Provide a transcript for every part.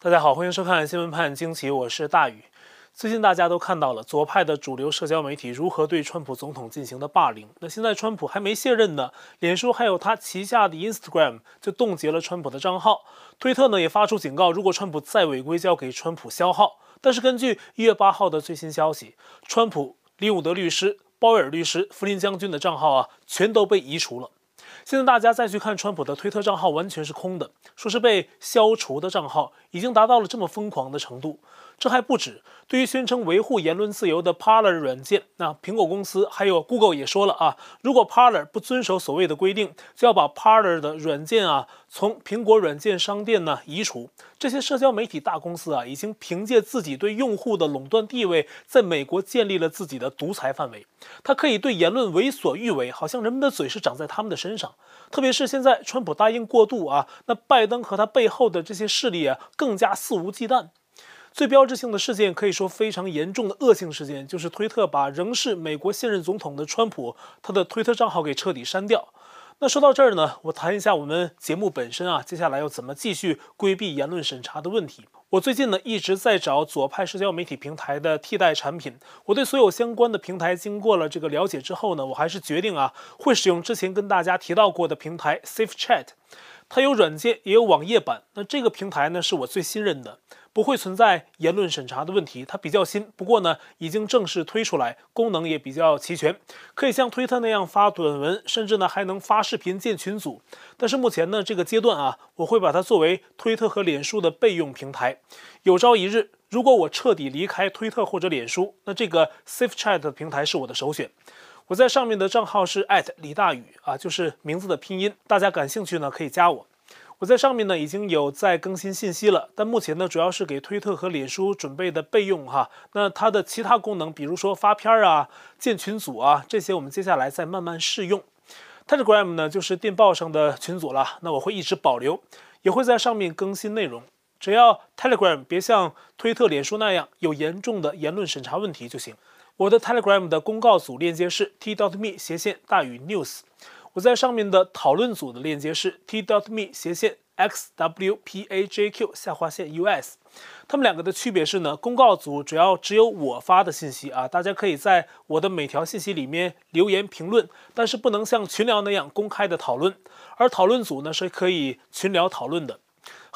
大家好，欢迎收看《新闻判惊奇》，我是大宇。最近大家都看到了左派的主流社交媒体如何对川普总统进行的霸凌。那现在川普还没卸任呢，脸书还有他旗下的 Instagram 就冻结了川普的账号，推特呢也发出警告，如果川普再违规，就要给川普消号。但是根据一月八号的最新消息，川普、林伍德律师、鲍威尔律师、福林将军的账号啊，全都被移除了。现在大家再去看川普的推特账号，完全是空的，说是被消除的账号，已经达到了这么疯狂的程度。这还不止，对于宣称维护言论自由的 Parler 软件，那苹果公司还有 Google 也说了啊，如果 Parler 不遵守所谓的规定，就要把 Parler 的软件啊从苹果软件商店呢移除。这些社交媒体大公司啊，已经凭借自己对用户的垄断地位，在美国建立了自己的独裁范围。它可以对言论为所欲为，好像人们的嘴是长在他们的身上。特别是现在，川普答应过渡啊，那拜登和他背后的这些势力啊，更加肆无忌惮。最标志性的事件，可以说非常严重的恶性事件，就是推特把仍是美国现任总统的川普他的推特账号给彻底删掉。那说到这儿呢，我谈一下我们节目本身啊，接下来要怎么继续规避言论审查的问题。我最近呢一直在找左派社交媒体平台的替代产品。我对所有相关的平台经过了这个了解之后呢，我还是决定啊，会使用之前跟大家提到过的平台 SafeChat。它有软件也有网页版。那这个平台呢是我最信任的。不会存在言论审查的问题，它比较新，不过呢，已经正式推出来，功能也比较齐全，可以像推特那样发短文，甚至呢还能发视频建群组。但是目前呢这个阶段啊，我会把它作为推特和脸书的备用平台。有朝一日，如果我彻底离开推特或者脸书，那这个 SafeChat 平台是我的首选。我在上面的账号是李大宇啊，就是名字的拼音，大家感兴趣呢可以加我。我在上面呢已经有在更新信息了，但目前呢主要是给推特和脸书准备的备用哈。那它的其他功能，比如说发片儿啊、建群组啊这些，我们接下来再慢慢试用。Telegram 呢就是电报上的群组了，那我会一直保留，也会在上面更新内容。只要 Telegram 别像推特、脸书那样有严重的言论审查问题就行。我的 Telegram 的公告组链接是 td me 斜线大于 news。我在上面的讨论组的链接是 t.me 斜线 xwpajq 下划线 us，他们两个的区别是呢，公告组主要只有我发的信息啊，大家可以在我的每条信息里面留言评论，但是不能像群聊那样公开的讨论，而讨论组呢是可以群聊讨论的。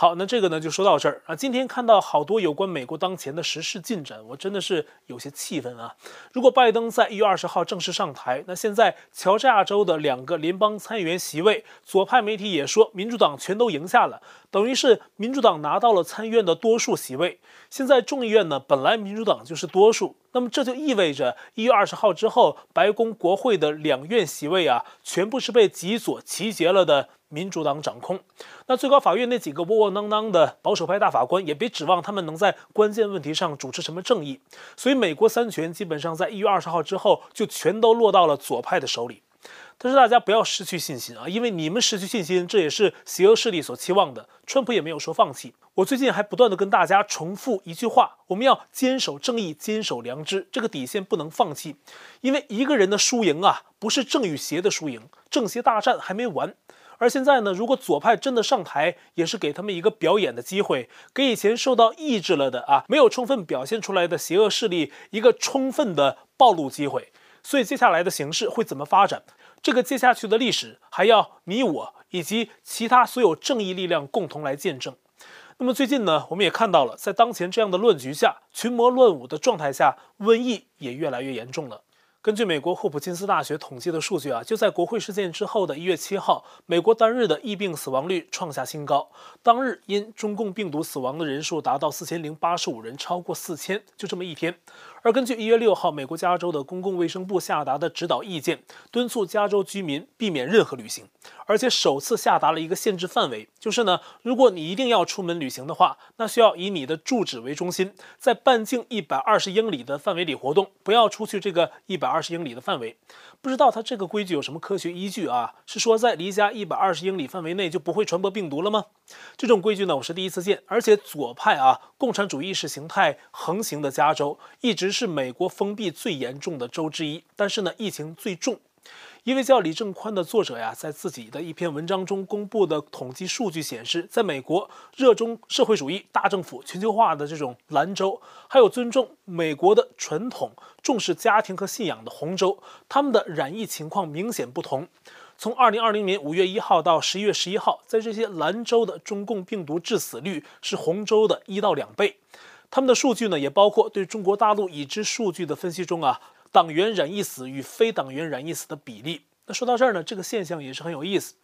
好，那这个呢就说到这儿啊。今天看到好多有关美国当前的时事进展，我真的是有些气愤啊。如果拜登在一月二十号正式上台，那现在乔治亚州的两个联邦参议员席位，左派媒体也说民主党全都赢下了，等于是民主党拿到了参议院的多数席位。现在众议院呢，本来民主党就是多数，那么这就意味着一月二十号之后，白宫国会的两院席位啊，全部是被极左集结了的。民主党掌控，那最高法院那几个窝窝囊囊的保守派大法官，也别指望他们能在关键问题上主持什么正义。所以，美国三权基本上在一月二十号之后就全都落到了左派的手里。但是大家不要失去信心啊，因为你们失去信心，这也是邪恶势力所期望的。川普也没有说放弃。我最近还不断地跟大家重复一句话：我们要坚守正义，坚守良知，这个底线不能放弃。因为一个人的输赢啊，不是正与邪的输赢，正邪大战还没完。而现在呢，如果左派真的上台，也是给他们一个表演的机会，给以前受到抑制了的啊，没有充分表现出来的邪恶势力一个充分的暴露机会。所以接下来的形势会怎么发展？这个接下去的历史还要你我以及其他所有正义力量共同来见证。那么最近呢，我们也看到了，在当前这样的乱局下，群魔乱舞的状态下，瘟疫也越来越严重了。根据美国霍普金斯大学统计的数据啊，就在国会事件之后的一月七号，美国单日的疫病死亡率创下新高，当日因中共病毒死亡的人数达到四千零八十五人，超过四千，就这么一天。而根据一月六号美国加州的公共卫生部下达的指导意见，敦促加州居民避免任何旅行，而且首次下达了一个限制范围，就是呢，如果你一定要出门旅行的话，那需要以你的住址为中心，在半径一百二十英里的范围里活动，不要出去这个一百二十英里的范围。不知道他这个规矩有什么科学依据啊？是说在离家一百二十英里范围内就不会传播病毒了吗？这种规矩呢，我是第一次见。而且左派啊，共产主义意识形态横行的加州，一直是美国封闭最严重的州之一，但是呢，疫情最重。一位叫李正宽的作者呀，在自己的一篇文章中公布的统计数据显示，在美国热衷社会主义、大政府、全球化的这种蓝州，还有尊重美国的传统、重视家庭和信仰的红州，他们的染疫情况明显不同。从二零二零年五月一号到十一月十一号，在这些蓝州的中共病毒致死率是红州的一到两倍。他们的数据呢，也包括对中国大陆已知数据的分析中啊。党员染疫死与非党员染疫死的比例，那说到这儿呢，这个现象也是很有意思，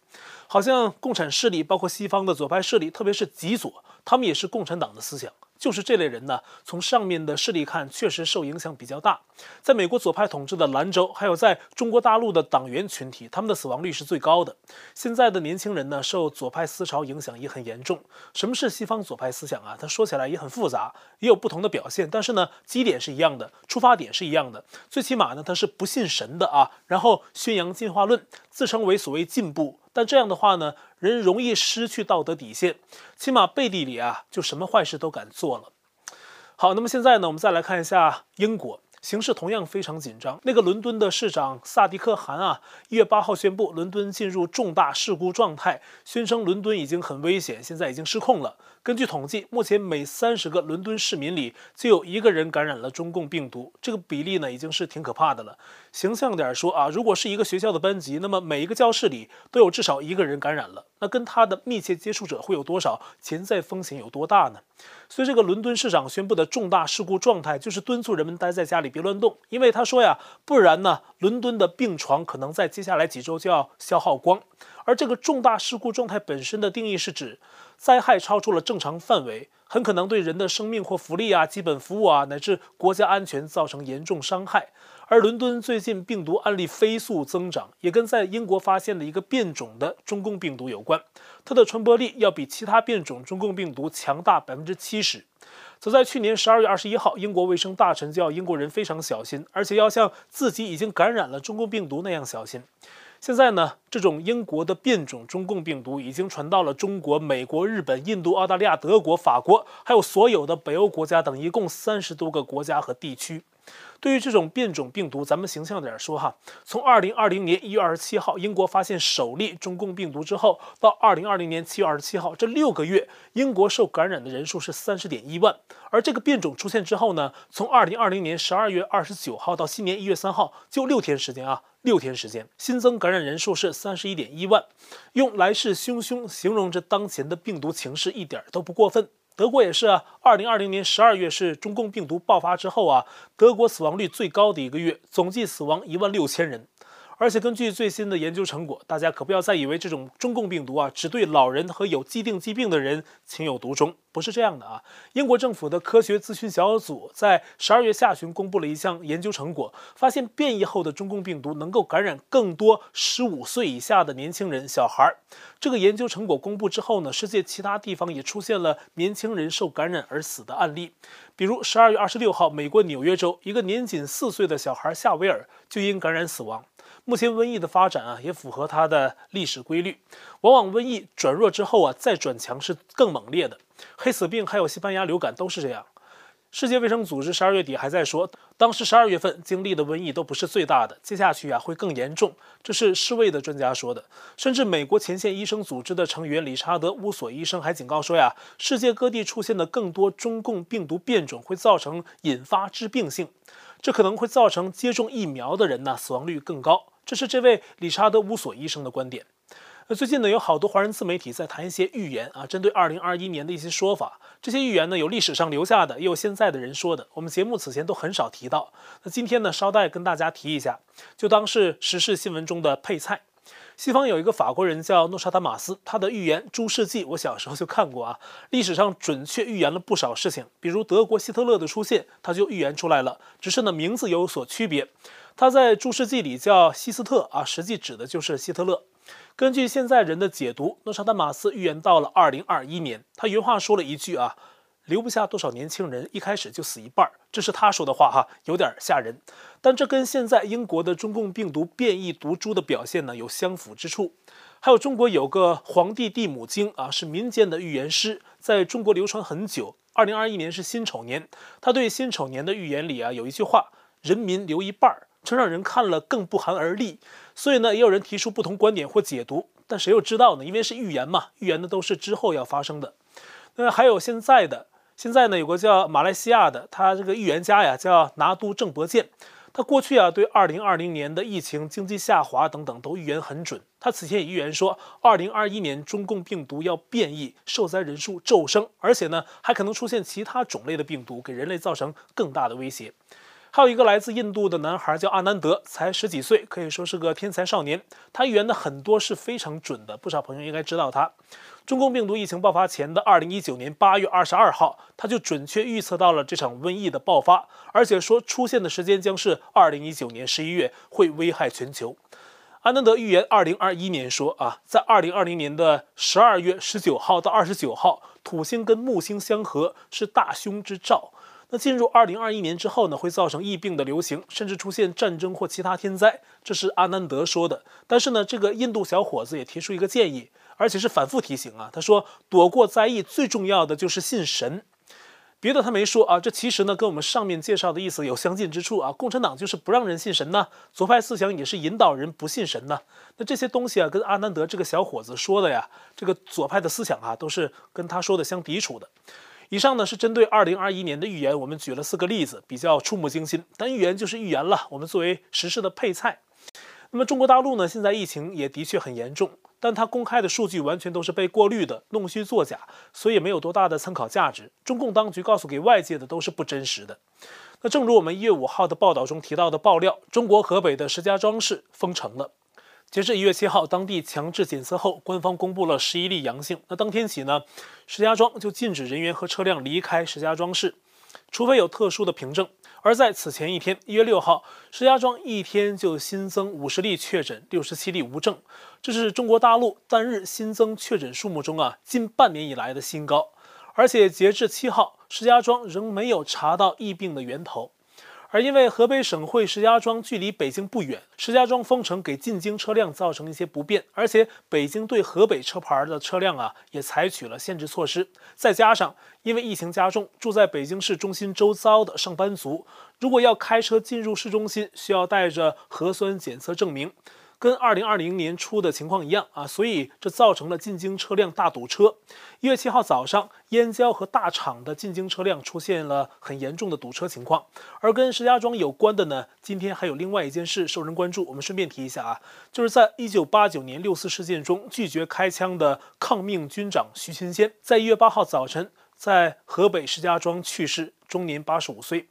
好像共产势力，包括西方的左派势力，特别是极左，他们也是共产党的思想。就是这类人呢，从上面的势力看，确实受影响比较大。在美国左派统治的兰州，还有在中国大陆的党员群体，他们的死亡率是最高的。现在的年轻人呢，受左派思潮影响也很严重。什么是西方左派思想啊？它说起来也很复杂，也有不同的表现。但是呢，基点是一样的，出发点是一样的。最起码呢，它是不信神的啊，然后宣扬进化论，自称为所谓进步。但这样的话呢，人容易失去道德底线，起码背地里啊，就什么坏事都敢做了。好，那么现在呢，我们再来看一下英国。形势同样非常紧张。那个伦敦的市长萨迪克·汗啊，一月八号宣布伦敦进入重大事故状态，宣称伦敦已经很危险，现在已经失控了。根据统计，目前每三十个伦敦市民里就有一个人感染了中共病毒，这个比例呢已经是挺可怕的了。形象点说啊，如果是一个学校的班级，那么每一个教室里都有至少一个人感染了，那跟他的密切接触者会有多少？潜在风险有多大呢？所以这个伦敦市长宣布的重大事故状态，就是敦促人们待在家里。别乱动，因为他说呀，不然呢，伦敦的病床可能在接下来几周就要消耗光。而这个重大事故状态本身的定义是指，灾害超出了正常范围，很可能对人的生命或福利啊、基本服务啊，乃至国家安全造成严重伤害。而伦敦最近病毒案例飞速增长，也跟在英国发现的一个变种的中共病毒有关，它的传播力要比其他变种中共病毒强大百分之七十。早在去年十二月二十一号，英国卫生大臣叫英国人非常小心，而且要像自己已经感染了中共病毒那样小心。现在呢，这种英国的变种中共病毒已经传到了中国、美国、日本、印度、澳大利亚、德国、法国，还有所有的北欧国家等一共三十多个国家和地区。对于这种变种病毒，咱们形象点说哈，从二零二零年一月二十七号英国发现首例中共病毒之后，到二零二零年七月二十七号这六个月，英国受感染的人数是三十点一万。而这个变种出现之后呢，从二零二零年十二月二十九号到新年一月三号，就六天时间啊，六天时间，新增感染人数是三十一点一万，用来势汹汹形容着当前的病毒情势一点都不过分。德国也是啊，二零二零年十二月是中共病毒爆发之后啊，德国死亡率最高的一个月，总计死亡一万六千人。而且根据最新的研究成果，大家可不要再以为这种中共病毒啊，只对老人和有既定疾病的人情有独钟，不是这样的啊。英国政府的科学咨询小组在十二月下旬公布了一项研究成果，发现变异后的中共病毒能够感染更多十五岁以下的年轻人、小孩。这个研究成果公布之后呢，世界其他地方也出现了年轻人受感染而死的案例，比如十二月二十六号，美国纽约州一个年仅四岁的小孩夏维尔就因感染死亡。目前瘟疫的发展啊，也符合它的历史规律。往往瘟疫转弱之后啊，再转强是更猛烈的。黑死病还有西班牙流感都是这样。世界卫生组织十二月底还在说，当时十二月份经历的瘟疫都不是最大的，接下去啊会更严重。这是世卫的专家说的。甚至美国前线医生组织的成员理查德·乌索医生还警告说呀，世界各地出现的更多中共病毒变种会造成引发致病性，这可能会造成接种疫苗的人呢死亡率更高。这是这位理查德·乌索医生的观点。那最近呢，有好多华人自媒体在谈一些预言啊，针对二零二一年的一些说法。这些预言呢，有历史上留下的，也有现在的人说的。我们节目此前都很少提到。那今天呢，捎带跟大家提一下，就当是时事新闻中的配菜。西方有一个法国人叫诺查丹马斯，他的预言《诸世纪》，我小时候就看过啊。历史上准确预言了不少事情，比如德国希特勒的出现，他就预言出来了，只是呢名字有所区别。他在《诸世纪》里叫希斯特啊，实际指的就是希特勒。根据现在人的解读，诺查丹马斯预言到了2021年，他原话说了一句啊，留不下多少年轻人，一开始就死一半，这是他说的话哈，有点吓人。但这跟现在英国的中共病毒变异毒株的表现呢有相符之处。还有中国有个黄帝地母经啊，是民间的预言师，在中国流传很久。2021年是辛丑年，他对辛丑年的预言里啊有一句话。人民留一半儿，这让人看了更不寒而栗。所以呢，也有人提出不同观点或解读，但谁又知道呢？因为是预言嘛，预言的都是之后要发生的。那还有现在的，现在呢，有个叫马来西亚的，他这个预言家呀，叫拿督郑伯健。他过去啊，对二零二零年的疫情、经济下滑等等都预言很准。他此前也预言说，二零二一年中共病毒要变异，受灾人数骤升，而且呢，还可能出现其他种类的病毒，给人类造成更大的威胁。还有一个来自印度的男孩叫阿南德，才十几岁，可以说是个天才少年。他预言的很多是非常准的，不少朋友应该知道他。中共病毒疫情爆发前的二零一九年八月二十二号，他就准确预测到了这场瘟疫的爆发，而且说出现的时间将是二零一九年十一月，会危害全球。阿南德预言二零二一年说啊，在二零二零年的十二月十九号到二十九号，土星跟木星相合是大凶之兆。那进入二零二一年之后呢，会造成疫病的流行，甚至出现战争或其他天灾，这是阿南德说的。但是呢，这个印度小伙子也提出一个建议。而且是反复提醒啊，他说躲过灾疫最重要的就是信神，别的他没说啊。这其实呢跟我们上面介绍的意思有相近之处啊。共产党就是不让人信神呢，左派思想也是引导人不信神呢。那这些东西啊，跟阿南德这个小伙子说的呀，这个左派的思想啊，都是跟他说的相抵触的。以上呢是针对二零二一年的预言，我们举了四个例子，比较触目惊心。但预言就是预言了，我们作为时事的配菜。那么中国大陆呢，现在疫情也的确很严重。但他公开的数据完全都是被过滤的，弄虚作假，所以没有多大的参考价值。中共当局告诉给外界的都是不真实的。那正如我们一月五号的报道中提到的爆料，中国河北的石家庄市封城了。截至一月七号，当地强制检测后，官方公布了十一例阳性。那当天起呢，石家庄就禁止人员和车辆离开石家庄市，除非有特殊的凭证。而在此前一天，一月六号，石家庄一天就新增五十例确诊，六十七例无症，这是中国大陆单日新增确诊数目中啊近半年以来的新高。而且截至七号，石家庄仍没有查到疫病的源头。而因为河北省会石家庄距离北京不远，石家庄封城给进京车辆造成一些不便，而且北京对河北车牌的车辆啊也采取了限制措施。再加上因为疫情加重，住在北京市中心周遭的上班族，如果要开车进入市中心，需要带着核酸检测证明。跟二零二零年初的情况一样啊，所以这造成了进京车辆大堵车。一月七号早上，燕郊和大厂的进京车辆出现了很严重的堵车情况。而跟石家庄有关的呢，今天还有另外一件事受人关注，我们顺便提一下啊，就是在一九八九年六四事件中拒绝开枪的抗命军长徐勤先，在一月八号早晨在河北石家庄去世，终年八十五岁。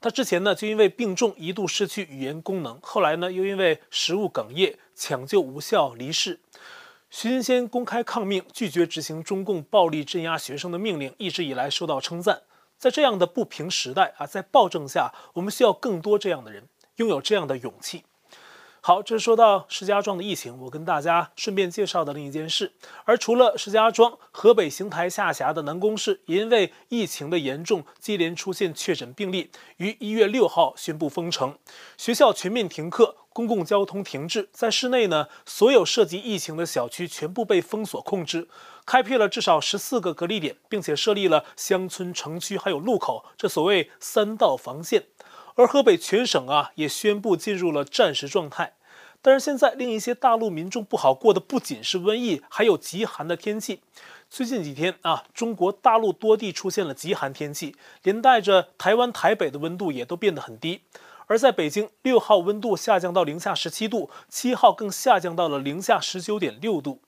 他之前呢，就因为病重一度失去语言功能，后来呢，又因为食物哽咽抢救无效离世。徐金先公开抗命，拒绝执行中共暴力镇压学生的命令，一直以来受到称赞。在这样的不平时代啊，在暴政下，我们需要更多这样的人，拥有这样的勇气。好，这是说到石家庄的疫情，我跟大家顺便介绍的另一件事。而除了石家庄，河北邢台下辖的南宫市也，因为疫情的严重，接连出现确诊病例，于一月六号宣布封城，学校全面停课，公共交通停滞，在市内呢，所有涉及疫情的小区全部被封锁控制，开辟了至少十四个隔离点，并且设立了乡村、城区还有路口，这所谓三道防线。而河北全省啊，也宣布进入了战时状态。但是现在令一些大陆民众不好过的不仅是瘟疫，还有极寒的天气。最近几天啊，中国大陆多地出现了极寒天气，连带着台湾台北的温度也都变得很低。而在北京，六号温度下降到零下十七度，七号更下降到了零下十九点六度。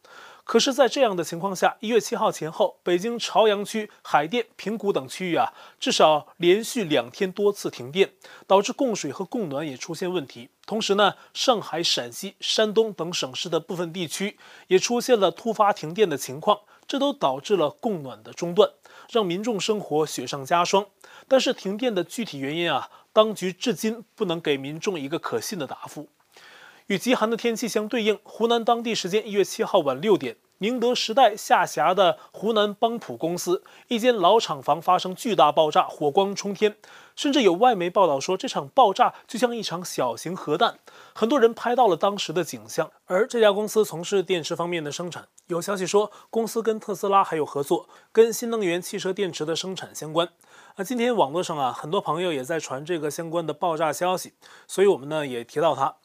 可是，在这样的情况下，一月七号前后，北京朝阳区、海淀、平谷等区域啊，至少连续两天多次停电，导致供水和供暖也出现问题。同时呢，上海、陕西、山东等省市的部分地区也出现了突发停电的情况，这都导致了供暖的中断，让民众生活雪上加霜。但是，停电的具体原因啊，当局至今不能给民众一个可信的答复。与极寒的天气相对应，湖南当地时间一月七号晚六点，宁德时代下辖的湖南邦普公司一间老厂房发生巨大爆炸，火光冲天，甚至有外媒报道说这场爆炸就像一场小型核弹。很多人拍到了当时的景象。而这家公司从事电池方面的生产，有消息说公司跟特斯拉还有合作，跟新能源汽车电池的生产相关。那今天网络上啊，很多朋友也在传这个相关的爆炸消息，所以我们呢也提到它。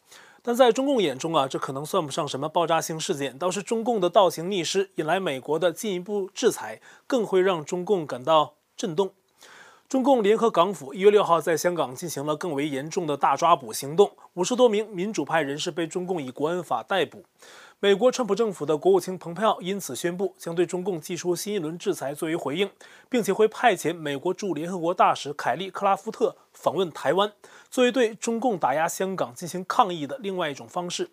但在中共眼中啊，这可能算不上什么爆炸性事件，倒是中共的倒行逆施引来美国的进一步制裁，更会让中共感到震动。中共联合港府一月六号在香港进行了更为严重的大抓捕行动，五十多名民主派人士被中共以国安法逮捕。美国川普政府的国务卿蓬佩奥因此宣布将对中共寄出新一轮制裁作为回应，并且会派遣美国驻联合国大使凯利·克拉夫特访问台湾，作为对中共打压香港进行抗议的另外一种方式。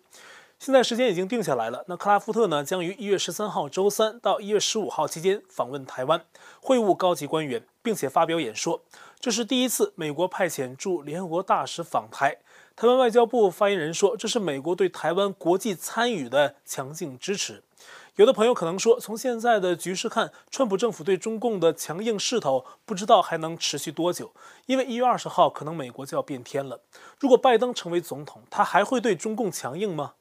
现在时间已经定下来了，那克拉夫特呢将于一月十三号周三到一月十五号期间访问台湾，会晤高级官员，并且发表演说。这是第一次美国派遣驻联合国大使访台。台湾外交部发言人说：“这是美国对台湾国际参与的强劲支持。”有的朋友可能说：“从现在的局势看，川普政府对中共的强硬势头不知道还能持续多久，因为一月二十号可能美国就要变天了。如果拜登成为总统，他还会对中共强硬吗？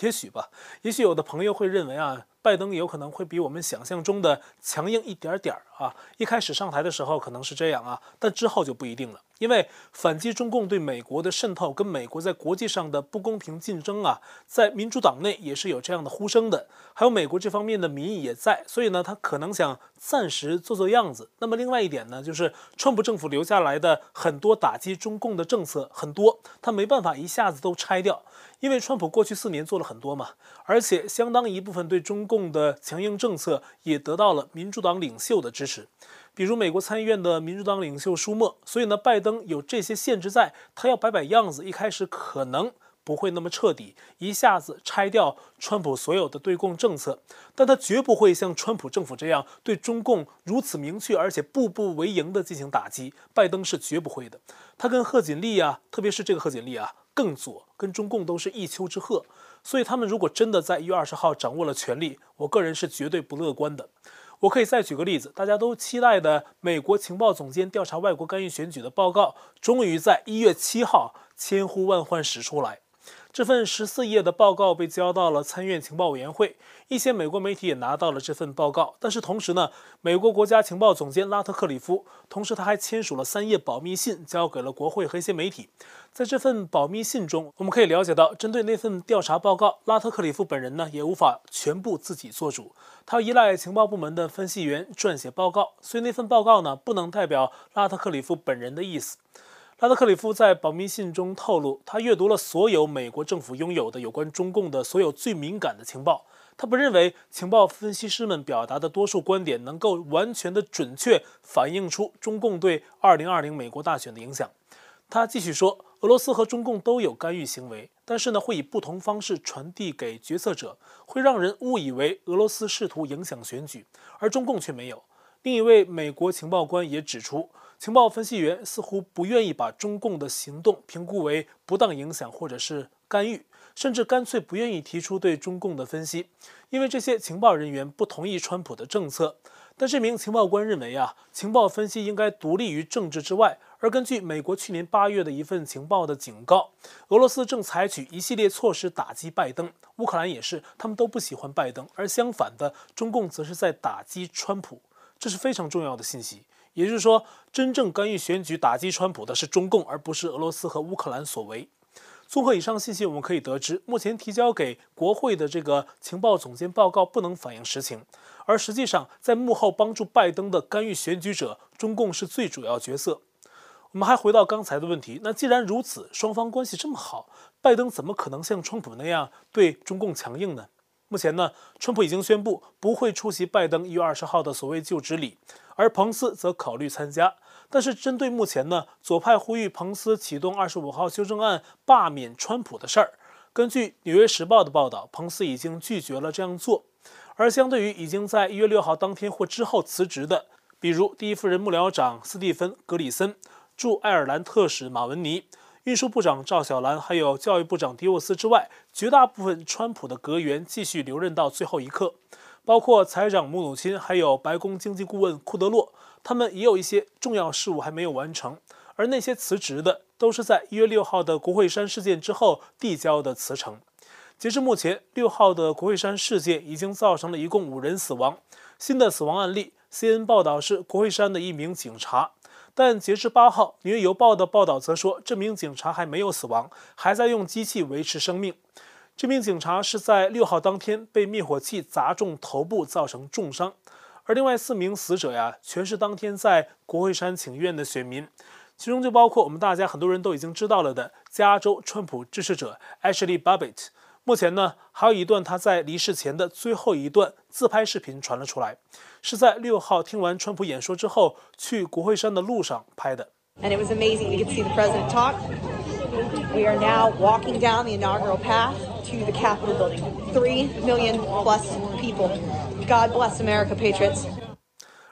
也许吧。也许有的朋友会认为啊。”拜登有可能会比我们想象中的强硬一点点儿啊！一开始上台的时候可能是这样啊，但之后就不一定了。因为反击中共对美国的渗透跟美国在国际上的不公平竞争啊，在民主党内也是有这样的呼声的，还有美国这方面的民意也在，所以呢，他可能想暂时做做样子。那么另外一点呢，就是川普政府留下来的很多打击中共的政策很多，他没办法一下子都拆掉。因为川普过去四年做了很多嘛，而且相当一部分对中共的强硬政策也得到了民主党领袖的支持，比如美国参议院的民主党领袖舒默。所以呢，拜登有这些限制在，他要摆摆样子，一开始可能不会那么彻底，一下子拆掉川普所有的对共政策，但他绝不会像川普政府这样对中共如此明确而且步步为营的进行打击。拜登是绝不会的，他跟贺锦丽啊，特别是这个贺锦丽啊。更左，跟中共都是一丘之貉，所以他们如果真的在一月二十号掌握了权力，我个人是绝对不乐观的。我可以再举个例子，大家都期待的美国情报总监调查外国干预选举的报告，终于在一月七号千呼万唤始出来。这份十四页的报告被交到了参院情报委员会，一些美国媒体也拿到了这份报告。但是同时呢，美国国家情报总监拉特克里夫，同时他还签署了三页保密信，交给了国会和一些媒体。在这份保密信中，我们可以了解到，针对那份调查报告，拉特克里夫本人呢也无法全部自己做主，他依赖情报部门的分析员撰写报告，所以那份报告呢不能代表拉特克里夫本人的意思。拉德克里夫在保密信中透露，他阅读了所有美国政府拥有的有关中共的所有最敏感的情报。他不认为情报分析师们表达的多数观点能够完全的准确反映出中共对2020美国大选的影响。他继续说，俄罗斯和中共都有干预行为，但是呢，会以不同方式传递给决策者，会让人误以为俄罗斯试图影响选举，而中共却没有。另一位美国情报官也指出，情报分析员似乎不愿意把中共的行动评估为不当影响或者是干预，甚至干脆不愿意提出对中共的分析，因为这些情报人员不同意川普的政策。但这名情报官认为啊，情报分析应该独立于政治之外。而根据美国去年八月的一份情报的警告，俄罗斯正采取一系列措施打击拜登，乌克兰也是，他们都不喜欢拜登。而相反的，中共则是在打击川普，这是非常重要的信息。也就是说，真正干预选举、打击川普的是中共，而不是俄罗斯和乌克兰所为。综合以上信息，我们可以得知，目前提交给国会的这个情报总监报告不能反映实情，而实际上在幕后帮助拜登的干预选举者，中共是最主要角色。我们还回到刚才的问题，那既然如此，双方关系这么好，拜登怎么可能像川普那样对中共强硬呢？目前呢，川普已经宣布不会出席拜登一月二十号的所谓就职礼，而彭斯则考虑参加。但是针对目前呢，左派呼吁彭斯启动二十五号修正案罢免川普的事儿，根据《纽约时报》的报道，彭斯已经拒绝了这样做。而相对于已经在一月六号当天或之后辞职的，比如第一夫人幕僚长斯蒂芬·格里森、驻爱尔兰特使马文尼。运输部长赵小兰，还有教育部长迪沃斯之外，绝大部分川普的阁员继续留任到最后一刻。包括财长姆努钦，还有白宫经济顾问库德洛，他们也有一些重要事务还没有完成。而那些辞职的，都是在一月六号的国会山事件之后递交的辞呈。截至目前，六号的国会山事件已经造成了一共五人死亡。新的死亡案例，CNN 报道是国会山的一名警察。但截至八号，《纽约邮报》的报道则说，这名警察还没有死亡，还在用机器维持生命。这名警察是在六号当天被灭火器砸中头部，造成重伤。而另外四名死者呀，全是当天在国会山请愿的选民，其中就包括我们大家很多人都已经知道了的加州川普支持者 Ashley Babbitt。目前呢，还有一段他在离世前的最后一段自拍视频传了出来。是在六号听完川普演说之后，去国会山的路上拍的。And it was amazing. We could see the president talk. We are now walking down the inaugural path The Capitol building. Three million plus people. God bless America, patriots.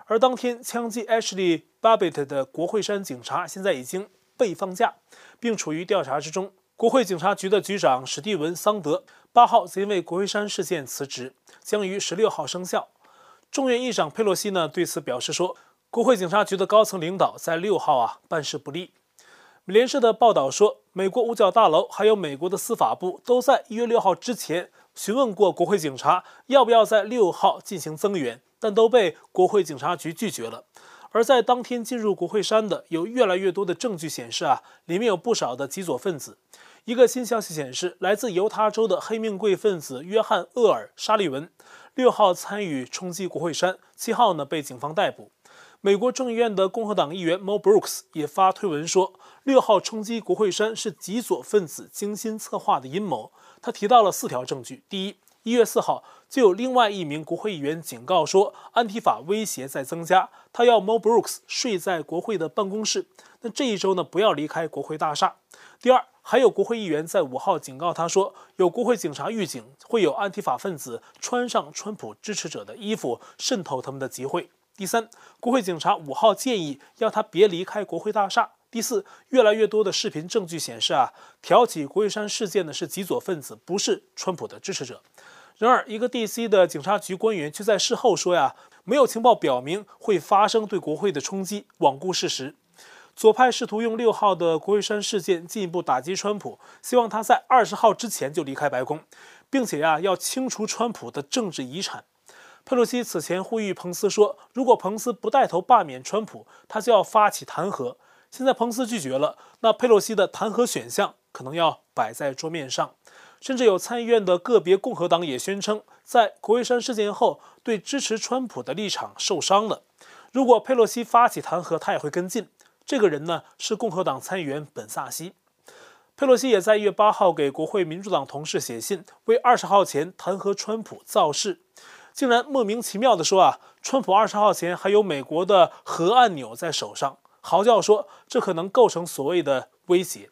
而当天枪击 Ashley Babbitt 的国会山警察现在已经被放假，并处于调查之中。国会警察局的局长史蒂文·桑德八号则因为国会山事件辞职，将于十六号生效。众院议长佩洛西呢对此表示说，国会警察局的高层领导在六号啊办事不力。美联社的报道说，美国五角大楼还有美国的司法部都在一月六号之前询问过国会警察要不要在六号进行增援，但都被国会警察局拒绝了。而在当天进入国会山的有越来越多的证据显示啊，里面有不少的极左分子。一个新消息显示，来自犹他州的黑命贵分子约翰·厄尔·沙利文。六号参与冲击国会山，七号呢被警方逮捕。美国众议院的共和党议员 Mo Brooks 也发推文说，六号冲击国会山是极左分子精心策划的阴谋。他提到了四条证据：第一，一月四号就有另外一名国会议员警告说，安提法威胁在增加，他要 Mo Brooks 睡在国会的办公室，那这一周呢不要离开国会大厦。第二，还有国会议员在五号警告他说，有国会警察预警会有安提法分子穿上川普支持者的衣服渗透他们的集会。第三，国会警察五号建议要他别离开国会大厦。第四，越来越多的视频证据显示啊，挑起国会山事件的是极左分子，不是川普的支持者。然而，一个 DC 的警察局官员却在事后说呀，没有情报表明会发生对国会的冲击，罔顾事实。左派试图用六号的国会山事件进一步打击川普，希望他在二十号之前就离开白宫，并且呀要清除川普的政治遗产。佩洛西此前呼吁彭斯说，如果彭斯不带头罢免川普，他就要发起弹劾。现在彭斯拒绝了，那佩洛西的弹劾选项可能要摆在桌面上。甚至有参议院的个别共和党也宣称，在国会山事件后，对支持川普的立场受伤了。如果佩洛西发起弹劾，他也会跟进。这个人呢是共和党参议员本萨西，佩洛西也在一月八号给国会民主党同事写信，为二十号前弹劾川普造势，竟然莫名其妙地说啊，川普二十号前还有美国的核按钮在手上，嚎叫说这可能构成所谓的威胁。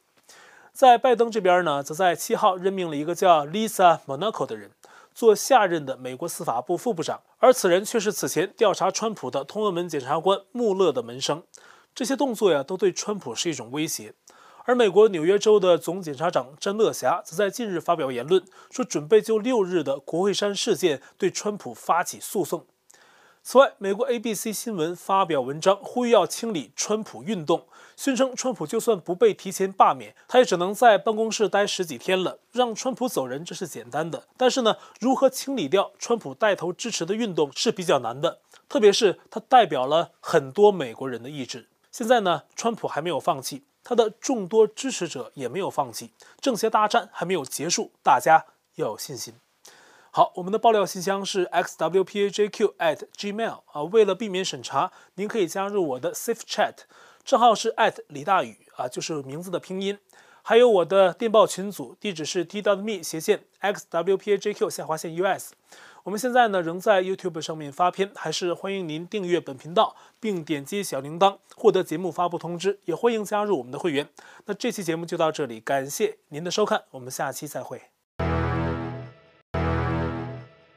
在拜登这边呢，则在七号任命了一个叫 Lisa Monaco 的人做下任的美国司法部副部长，而此人却是此前调查川普的通俄门检察官穆勒的门生。这些动作呀，都对川普是一种威胁。而美国纽约州的总检察长詹乐侠则在近日发表言论，说准备就六日的国会山事件对川普发起诉讼。此外，美国 ABC 新闻发表文章，呼吁要清理川普运动，宣称川普就算不被提前罢免，他也只能在办公室待十几天了。让川普走人，这是简单的，但是呢，如何清理掉川普带头支持的运动是比较难的，特别是他代表了很多美国人的意志。现在呢，川普还没有放弃，他的众多支持者也没有放弃，政协大战还没有结束，大家要有信心。好，我们的爆料信箱是 xwpajq at gmail 啊，为了避免审查，您可以加入我的 Safe Chat，账号是 at 李大宇啊，就是名字的拼音。还有我的电报群组，地址是 t.me 斜线 xwpajq 下划线 us。我们现在呢仍在 YouTube 上面发片，还是欢迎您订阅本频道，并点击小铃铛获得节目发布通知，也欢迎加入我们的会员。那这期节目就到这里，感谢您的收看，我们下期再会。